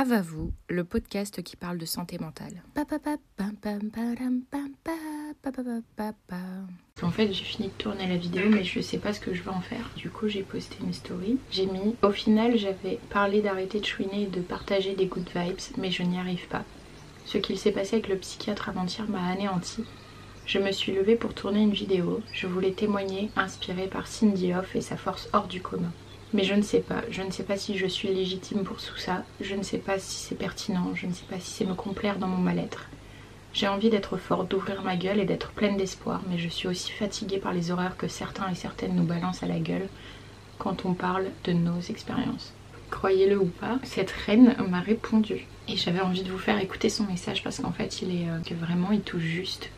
Ava-vous, le podcast qui parle de santé mentale. En fait, j'ai fini de tourner la vidéo, mais je sais pas ce que je vais en faire. Du coup, j'ai posté une story. J'ai mis. Au final, j'avais parlé d'arrêter de chouiner et de partager des good vibes, mais je n'y arrive pas. Ce qu'il s'est passé avec le psychiatre avant-hier m'a anéanti. Je me suis levée pour tourner une vidéo. Je voulais témoigner, inspirée par Cindy Hoff et sa force hors du commun. Mais je ne sais pas, je ne sais pas si je suis légitime pour tout ça, je ne sais pas si c'est pertinent, je ne sais pas si c'est me complaire dans mon mal-être. J'ai envie d'être forte, d'ouvrir ma gueule et d'être pleine d'espoir, mais je suis aussi fatiguée par les horreurs que certains et certaines nous balancent à la gueule quand on parle de nos expériences. Croyez-le ou pas, cette reine m'a répondu. Et j'avais envie de vous faire écouter son message parce qu'en fait, il est euh, vraiment, il touche juste.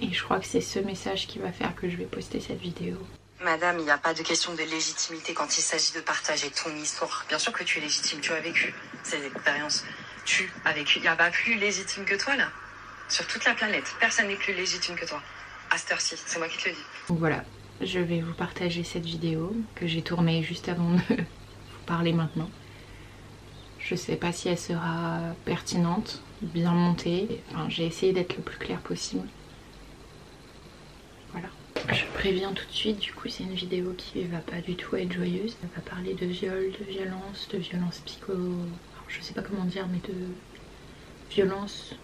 Et je crois que c'est ce message qui va faire que je vais poster cette vidéo. Madame, il n'y a pas de question de légitimité quand il s'agit de partager ton histoire. Bien sûr que tu es légitime, tu as vécu ces expériences. Tu as vécu. Il n'y a pas plus légitime que toi là. Sur toute la planète, personne n'est plus légitime que toi. À cette heure-ci, c'est moi qui te le dis. Voilà, je vais vous partager cette vidéo que j'ai tournée juste avant de vous parler maintenant. Je sais pas si elle sera pertinente, bien montée. Enfin, j'ai essayé d'être le plus clair possible. Voilà. Je préviens tout de suite, du coup c'est une vidéo qui va pas du tout être joyeuse. Elle va parler de viol, de violence, de violence psycho... Alors, je sais pas comment dire, mais de violence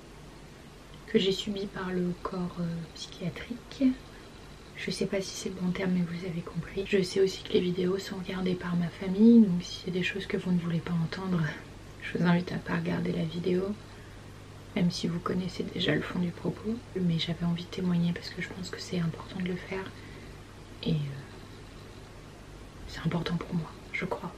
que j'ai subie par le corps euh, psychiatrique. Je sais pas si c'est le bon terme mais vous avez compris. Je sais aussi que les vidéos sont regardées par ma famille, donc si c'est des choses que vous ne voulez pas entendre, je vous invite à pas regarder la vidéo même si vous connaissez déjà le fond du propos. Mais j'avais envie de témoigner parce que je pense que c'est important de le faire. Et euh, c'est important pour moi, je crois.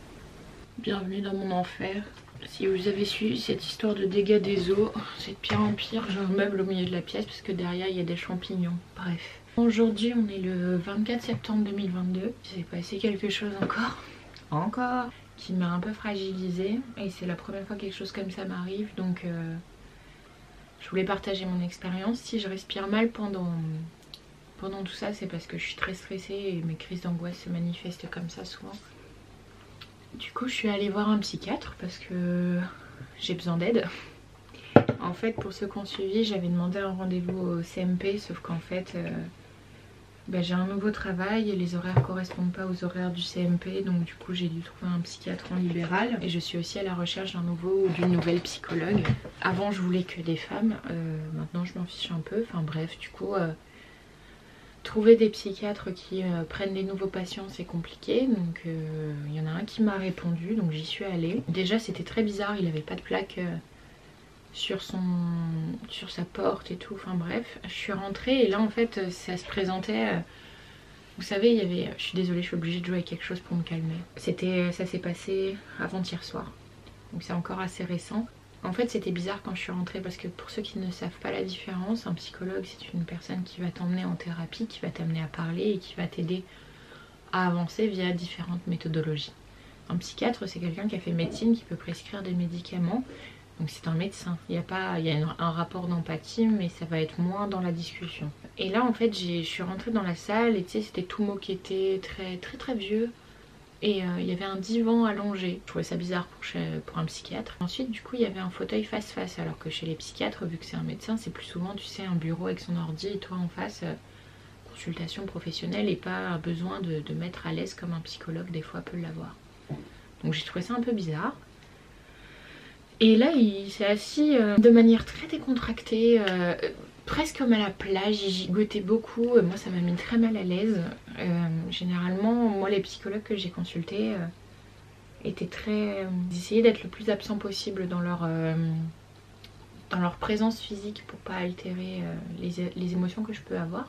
Bienvenue dans mon enfer. Si vous avez suivi cette histoire de dégâts des eaux, c'est de pire en pire. J'ai un meuble au milieu de la pièce parce que derrière il y a des champignons. Bref. Aujourd'hui on est le 24 septembre 2022. Il s'est passé quelque chose encore? Encore qui m'a un peu fragilisée et c'est la première fois que quelque chose comme ça m'arrive donc euh, je voulais partager mon expérience. Si je respire mal pendant, pendant tout ça, c'est parce que je suis très stressée et mes crises d'angoisse se manifestent comme ça souvent. Du coup, je suis allée voir un psychiatre parce que j'ai besoin d'aide. En fait, pour ceux qui ont suivi, j'avais demandé un rendez-vous au CMP, sauf qu'en fait, euh, bah, j'ai un nouveau travail et les horaires correspondent pas aux horaires du CMP donc du coup j'ai dû trouver un psychiatre en libéral et je suis aussi à la recherche d'un nouveau ou d'une nouvelle psychologue. Avant je voulais que des femmes, euh, maintenant je m'en fiche un peu, enfin bref du coup euh, trouver des psychiatres qui euh, prennent des nouveaux patients c'est compliqué donc il y en a un qui m'a répondu donc j'y suis allée. Déjà c'était très bizarre, il avait pas de plaque sur, son, sur sa porte et tout. Enfin bref, je suis rentrée et là en fait ça se présentait... Euh, vous savez, il y avait... Je suis désolée, je suis obligée de jouer avec quelque chose pour me calmer. C'était, Ça s'est passé avant-hier soir. Donc c'est encore assez récent. En fait c'était bizarre quand je suis rentrée parce que pour ceux qui ne savent pas la différence, un psychologue c'est une personne qui va t'emmener en thérapie, qui va t'amener à parler et qui va t'aider à avancer via différentes méthodologies. Un psychiatre c'est quelqu'un qui a fait médecine, qui peut prescrire des médicaments donc c'est un médecin. Il y a pas, il y a un rapport d'empathie, mais ça va être moins dans la discussion. Et là en fait, je suis rentrée dans la salle et tu sais, c'était tout moquetté, très très très vieux. Et euh, il y avait un divan allongé. Je trouvais ça bizarre pour, pour un psychiatre. Ensuite, du coup, il y avait un fauteuil face-face. Alors que chez les psychiatres, vu que c'est un médecin, c'est plus souvent, tu sais, un bureau avec son ordi et toi en face, euh, consultation professionnelle et pas besoin de mettre à l'aise comme un psychologue, des fois, peut l'avoir. Donc j'ai trouvé ça un peu bizarre. Et là, il s'est assis euh, de manière très décontractée, euh, presque comme à la plage, il gigotait beaucoup. moi, ça m'a mis très mal à l'aise. Euh, généralement, moi, les psychologues que j'ai consultés étaient très... Ils essayaient d'être le plus absent possible dans leur, dans leur présence physique pour pas altérer les, les, émotions que je peux avoir.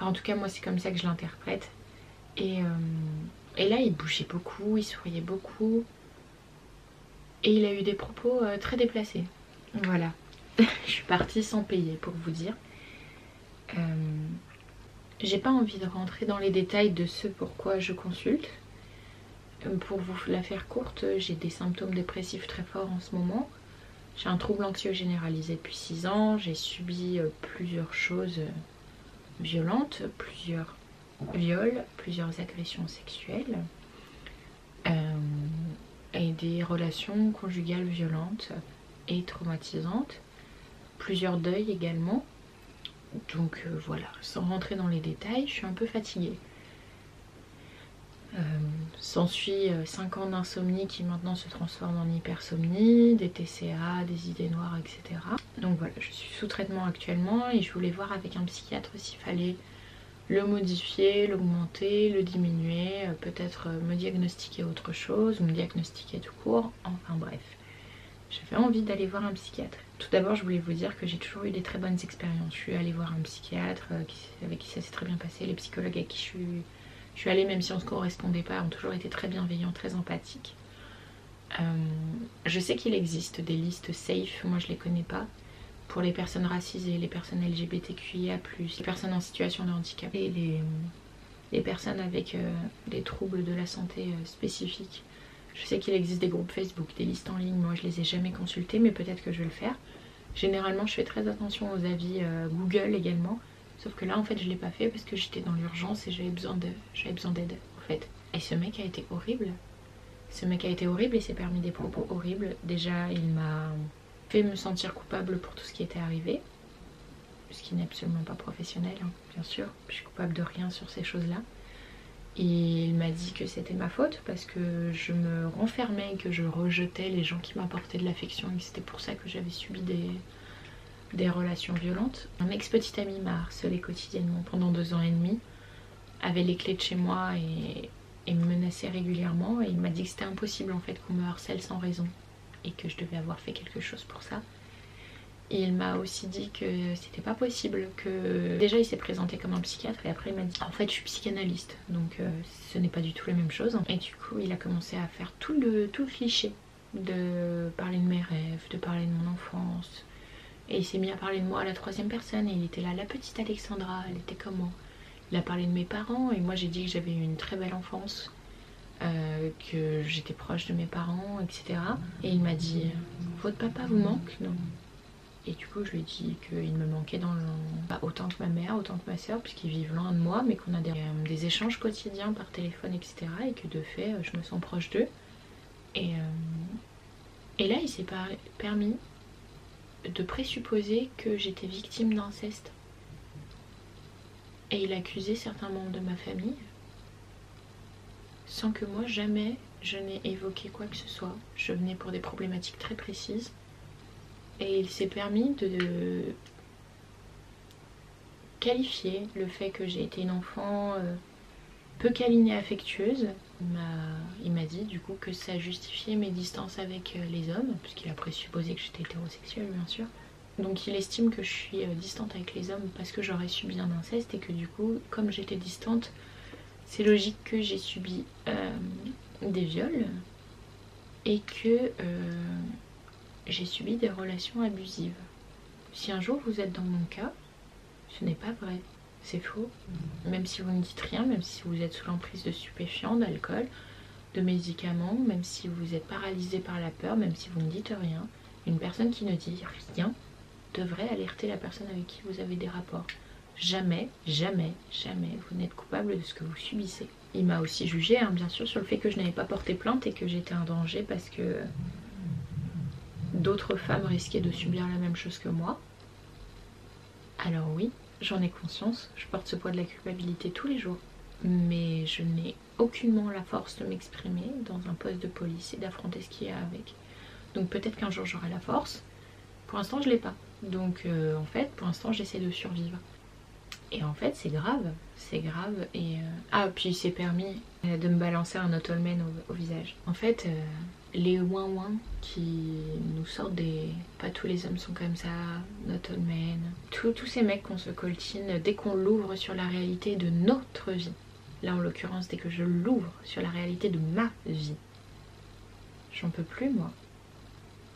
En tout cas, moi, c'est comme ça que je l'interprète. Et, et là, il bougeait beaucoup, il souriait beaucoup. Et il a eu des propos euh, très déplacés. Voilà. je suis partie sans payer pour vous dire. Euh, j'ai pas envie de rentrer dans les détails de ce pourquoi je consulte. Euh, pour vous la faire courte, j'ai des symptômes dépressifs très forts en ce moment. J'ai un trouble anxieux généralisé depuis 6 ans. J'ai subi plusieurs choses violentes, plusieurs viols, plusieurs agressions sexuelles. Et des relations conjugales violentes et traumatisantes, plusieurs deuils également. Donc euh, voilà, sans rentrer dans les détails, je suis un peu fatiguée. Euh, S'ensuit 5 ans d'insomnie qui maintenant se transforme en hypersomnie, des TCA, des idées noires, etc. Donc voilà, je suis sous traitement actuellement et je voulais voir avec un psychiatre s'il fallait le modifier, l'augmenter, le diminuer, euh, peut-être euh, me diagnostiquer autre chose me diagnostiquer tout court, enfin bref. J'avais envie d'aller voir un psychiatre. Tout d'abord, je voulais vous dire que j'ai toujours eu des très bonnes expériences. Je suis allée voir un psychiatre euh, avec qui ça s'est très bien passé. Les psychologues avec qui je suis, allée, même si on ne se correspondait pas, ont toujours été très bienveillants, très empathiques. je sais qu'il existe des listes safe, moi je les connais pas pour les personnes racisées, les personnes LGBTQIA+, les personnes en situation de handicap et les, les personnes avec euh, des troubles de la santé euh, spécifiques. Je sais qu'il existe des groupes Facebook, des listes en ligne, moi je les ai jamais consultées mais peut-être que je vais le faire. Généralement je fais très attention aux avis euh, Google également, sauf que là en fait je l'ai pas fait parce que j'étais dans l'urgence et j'avais besoin d'aide en fait. Et ce mec a été horrible. Ce mec a été horrible et s'est permis des propos horribles. Déjà il m'a me sentir coupable pour tout ce qui était arrivé, ce qui n'est absolument pas professionnel, hein, bien sûr. Je suis coupable de rien sur ces choses-là. Il m'a dit que c'était ma faute parce que je me renfermais, que je rejetais les gens qui m'apportaient de l'affection et que c'était pour ça que j'avais subi des, des relations violentes. Un ex-petit ami m'a harcelé quotidiennement pendant deux ans et demi, avait les clés de chez moi et, et me menaçait régulièrement et il m'a dit que c'était impossible en fait qu'on me harcèle sans raison et que je devais avoir fait quelque chose pour ça. Il m'a aussi dit que c'était pas possible, que déjà il s'est présenté comme un psychiatre et après il m'a dit en fait je suis psychanalyste donc euh, ce n'est pas du tout la même chose. Et du coup il a commencé à faire tout le, tout le cliché de parler de mes rêves, de parler de mon enfance. Et il s'est mis à parler de moi à la troisième personne et il était là, la petite Alexandra, elle était comment Il a parlé de mes parents et moi j'ai dit que j'avais eu une très belle enfance euh, que j'étais proche de mes parents, etc. Et il m'a dit Votre papa vous manque? Non. Et du coup, je lui ai dit qu'il me manquait dans bah, autant que ma mère, autant que ma soeur, puisqu'ils vivent loin de moi, mais qu'on a des, euh, des, échanges quotidiens par téléphone, etc. Et que de fait, euh, je me sens proche d'eux. Et, là, il s'est permis de présupposer que j'étais victime d'inceste. Et il accusait certains membres de ma famille sans que moi jamais je n'ai évoqué quoi que ce soit. Je venais pour des problématiques très précises et il s'est permis de qualifier le fait que j'ai été une enfant euh, peu câline et affectueuse. Il m'a dit du coup que ça justifiait mes distances avec euh, les hommes, puisqu'il a présupposé que j'étais hétérosexuelle bien sûr. Donc il estime que je suis euh, distante avec les hommes parce que j'aurais subi un inceste et que du coup, comme j'étais distante, c'est logique que j'ai subi euh, des viols et que euh, j'ai subi des relations abusives. Si un jour vous êtes dans mon cas, ce n'est pas vrai, c'est faux. Même si vous ne dites rien, même si vous êtes sous l'emprise de stupéfiants, d'alcool, de médicaments, même si vous êtes paralysé par la peur, même si vous ne dites rien, une personne qui ne dit rien devrait alerter la personne avec qui vous avez des rapports. Jamais, jamais, jamais vous n'êtes coupable de ce que vous subissez. Il m'a aussi jugé, hein, bien sûr, sur le fait que je n'avais pas porté plainte et que j'étais un danger parce que d'autres femmes risquaient de subir la même chose que moi. Alors oui, j'en ai conscience, je porte ce poids de la culpabilité tous les jours. Mais je n'ai aucunement la force de m'exprimer dans un poste de police et d'affronter ce qui est avec. Donc peut-être qu'un jour j'aurai la force. Pour l'instant je l'ai pas. Donc euh, en fait pour l'instant j'essaie de survivre. Et en fait, c'est grave, c'est grave. Et euh, Ah, puis il s'est permis euh, de me balancer un otolmen au, visage. En fait, euh, les ouin ouin qui nous sortent des. Pas tous les hommes sont comme ça, Notolmen. Tous ces mecs qu'on se coltine dès qu'on l'ouvre sur la réalité de notre vie. Là, en l'occurrence, dès que je l'ouvre sur la réalité de ma vie. J'en peux plus, moi.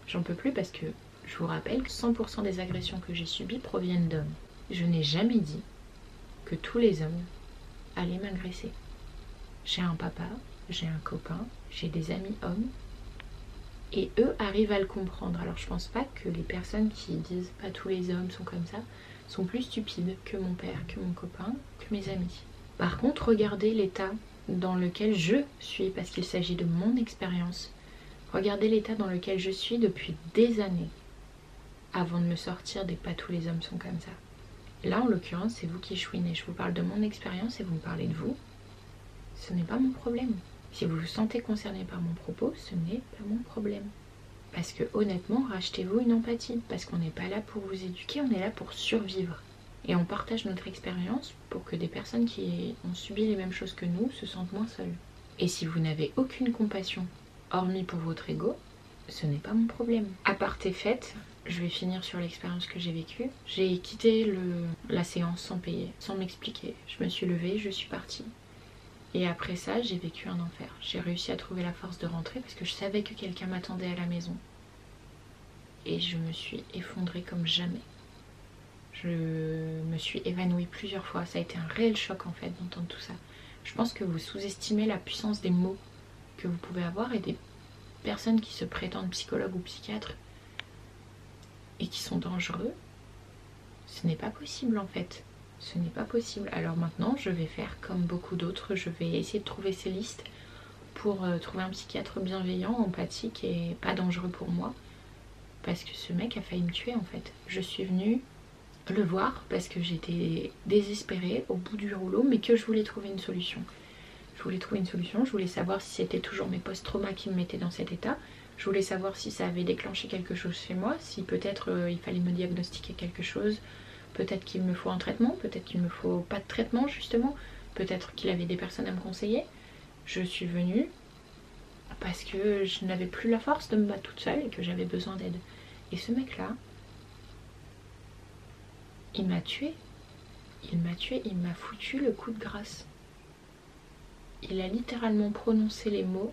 J'en peux plus parce que je vous rappelle que 100% des agressions que j'ai subies proviennent d'hommes. Je n'ai jamais dit tous les hommes allaient m'agresser. J'ai un papa, j'ai un copain, j'ai des amis hommes et eux arrivent à le comprendre. Alors je pense pas que les personnes qui disent pas tous les hommes sont comme ça sont plus stupides que mon père, que mon copain, que mes amis. Par contre, regardez l'état dans lequel je suis parce qu'il s'agit de mon expérience. Regardez l'état dans lequel je suis depuis des années avant de me sortir des pas tous les hommes sont comme ça. Là, en l'occurrence, c'est vous qui chouinez. Je vous parle de mon expérience et vous me parlez de vous. Ce n'est pas mon problème. Si vous vous sentez concerné par mon propos, ce n'est pas mon problème. Parce que honnêtement, rachetez-vous une empathie. Parce qu'on n'est pas là pour vous éduquer, on est là pour survivre. Et on partage notre expérience pour que des personnes qui ont subi les mêmes choses que nous se sentent moins seules. Et si vous n'avez aucune compassion, hormis pour votre ego, ce n'est pas mon problème. À part tes fêtes, je vais finir sur l'expérience que j'ai vécue. J'ai quitté le, la séance sans payer, sans m'expliquer. Je me suis levée, je suis partie. Et après ça, j'ai vécu un enfer. J'ai réussi à trouver la force de rentrer parce que je savais que quelqu'un m'attendait à la maison. Et je me suis effondrée comme jamais. Je me suis évanouie plusieurs fois. Ça a été un réel choc en fait d'entendre tout ça. Je pense que vous sous-estimez la puissance des mots que vous pouvez avoir et des personnes qui se prétendent psychologues ou psychiatres et qui sont dangereux, ce n'est pas possible en fait. Ce n'est pas possible. Alors maintenant, je vais faire comme beaucoup d'autres, je vais essayer de trouver ces listes pour euh, trouver un psychiatre bienveillant, empathique et pas dangereux pour moi. Parce que ce mec a failli me tuer en fait. Je suis venue le voir parce que j'étais désespérée au bout du rouleau, mais que je voulais trouver une solution. Je voulais trouver une solution, je voulais savoir si c'était toujours mes post-traumas qui me mettaient dans cet état, je voulais savoir si ça avait déclenché quelque chose chez moi, si peut-être euh, il fallait me diagnostiquer quelque chose, peut-être qu'il me faut un traitement, peut-être qu'il me faut pas de traitement justement, peut-être qu'il avait des personnes à me conseiller. Je suis venue parce que je n'avais plus la force de me battre toute seule et que j'avais besoin d'aide. Et ce mec-là, il m'a tué. Il m'a tué, il m'a foutu le coup de grâce. Il a littéralement prononcé les mots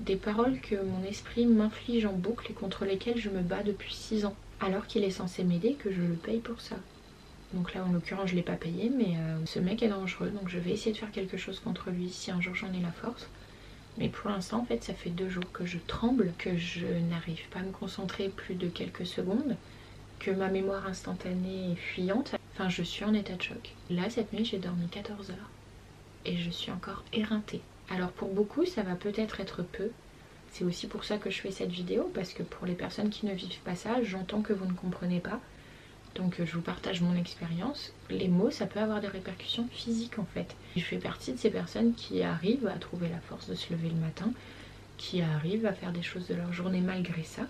des paroles que mon esprit m'inflige en boucle et contre lesquelles je me bats depuis 6 ans. Alors qu'il est censé m'aider que je le paye pour ça. Donc là en l'occurrence je l'ai pas payé mais euh, ce mec est dangereux donc je vais essayer de faire quelque chose contre lui si un jour j'en ai la force. Mais pour l'instant en fait ça fait deux jours que je tremble, que je n'arrive pas à me concentrer plus de quelques secondes, que ma mémoire instantanée est fuyante. Enfin je suis en état de choc. Là cette nuit j'ai dormi 14 heures et je suis encore éreintée. Alors pour beaucoup ça va peut-être être peu. C'est aussi pour ça que je fais cette vidéo parce que pour les personnes qui ne vivent pas ça, j'entends que vous ne comprenez pas. Donc je vous partage mon expérience. Les mots, ça peut avoir des répercussions physiques en fait. Je fais partie de ces personnes qui arrivent à trouver la force de se lever le matin, qui arrivent à faire des choses de leur journée malgré ça.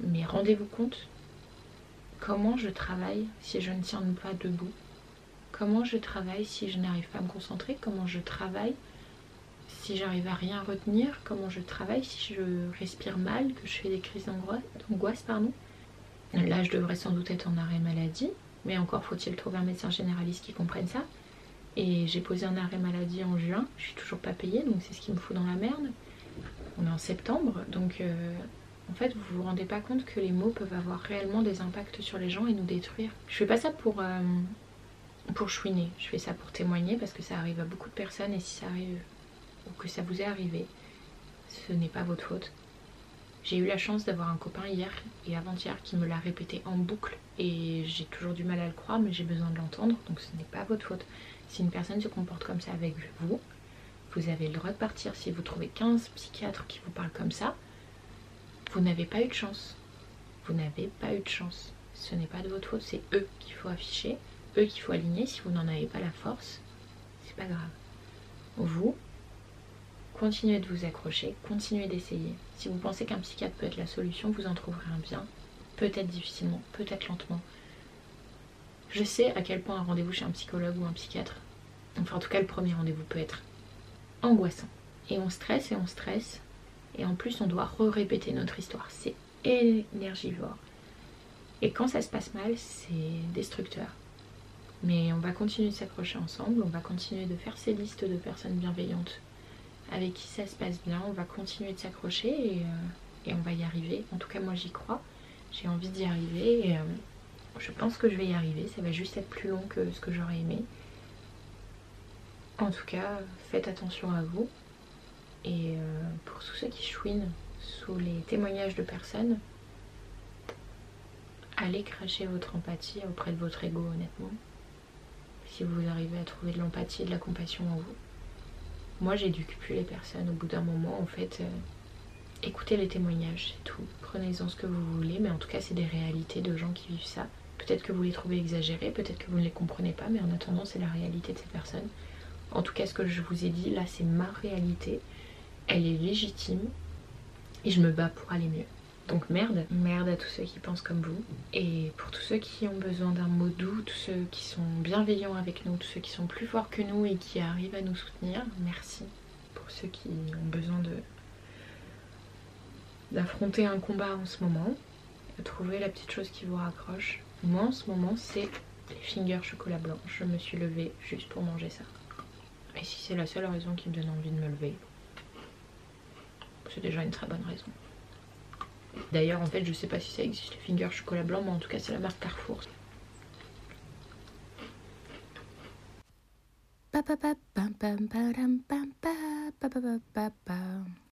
Mais rendez-vous compte comment je travaille si je ne tiens pas debout Comment je travaille si je n'arrive pas à me concentrer Comment je travaille si j'arrive à rien retenir, comment je travaille, si je respire mal, que je fais des crises d'angoisse, pardon. Là, je devrais sans doute être en arrêt maladie, mais encore faut-il trouver un médecin généraliste qui comprenne ça. Et j'ai posé un arrêt maladie en juin, je suis toujours pas payée, donc c'est ce qui me fout dans la merde. On est en septembre, donc euh, en fait, vous vous rendez pas compte que les mots peuvent avoir réellement des impacts sur les gens et nous détruire. Je fais pas ça pour, euh, pour chouiner, je fais ça pour témoigner parce que ça arrive à beaucoup de personnes et si ça arrive ou que ça vous est arrivé, ce n'est pas votre faute. J'ai eu la chance d'avoir un copain hier et avant-hier qui me l'a répété en boucle et j'ai toujours du mal à le croire mais j'ai besoin de l'entendre donc ce n'est pas votre faute. Si une personne se comporte comme ça avec vous, vous avez le droit de partir. Si vous trouvez 15 psychiatres qui vous parlent comme ça, vous n'avez pas eu de chance. Vous n'avez pas eu de chance. Ce n'est pas de votre faute, c'est eux qu'il faut afficher, eux qu'il faut aligner. Si vous n'en avez pas la force, c'est pas grave. Vous, continuez de vous accrocher, continuez d'essayer. Si vous pensez qu'un psychiatre peut être la solution, vous en trouverez un bien. Peut-être difficilement, peut-être lentement. Je sais à quel point un rendez-vous chez un psychologue ou un psychiatre, enfin en tout cas le premier rendez-vous peut être angoissant. Et on stresse et on stresse. Et en plus on doit re-répéter notre histoire. C'est énergivore. Et quand ça se passe mal, c'est destructeur. Mais on va continuer de s'accrocher ensemble, on va continuer de faire ces listes de personnes bienveillantes avec qui ça se passe bien. On va continuer de s'accrocher et, euh, on va y arriver. En tout cas, moi j'y crois. J'ai envie d'y arriver et euh, je pense que je vais y arriver. Ça va juste être plus long que ce que j'aurais aimé. En tout cas, faites attention à vous. Et euh, pour tous ceux qui chouinent sous les témoignages de personnes, allez cracher votre empathie auprès de votre ego, honnêtement. Si vous arrivez à trouver de l'empathie et de la compassion en vous. Moi, j'éduque plus les personnes. Au bout d'un moment, en fait, euh, écoutez les témoignages, c'est tout. Prenez-en ce que vous voulez, mais en tout cas, c'est des réalités de gens qui vivent ça. Peut-être que vous les trouvez exagérées, peut-être que vous ne les comprenez pas, mais en attendant, c'est la réalité de ces personnes. En tout cas, ce que je vous ai dit, là, c'est ma réalité. Elle est légitime et je me bats pour aller mieux. Donc merde, merde à tous ceux qui pensent comme vous. Et pour tous ceux qui ont besoin d'un mot doux, tous ceux qui sont bienveillants avec nous, tous ceux qui sont plus forts que nous et qui arrivent à nous soutenir, merci. Pour ceux qui ont besoin de d'affronter un combat en ce moment, de trouver la petite chose qui vous raccroche. Moi en ce moment c'est les fingers chocolat blanc. Je me suis levée juste pour manger ça. Et si c'est la seule raison qui me donne envie de me lever, c'est déjà une très bonne raison. D'ailleurs, en fait, je sais pas si ça existe les fingers chocolat blanc, mais en tout cas, c'est la marque Carrefour.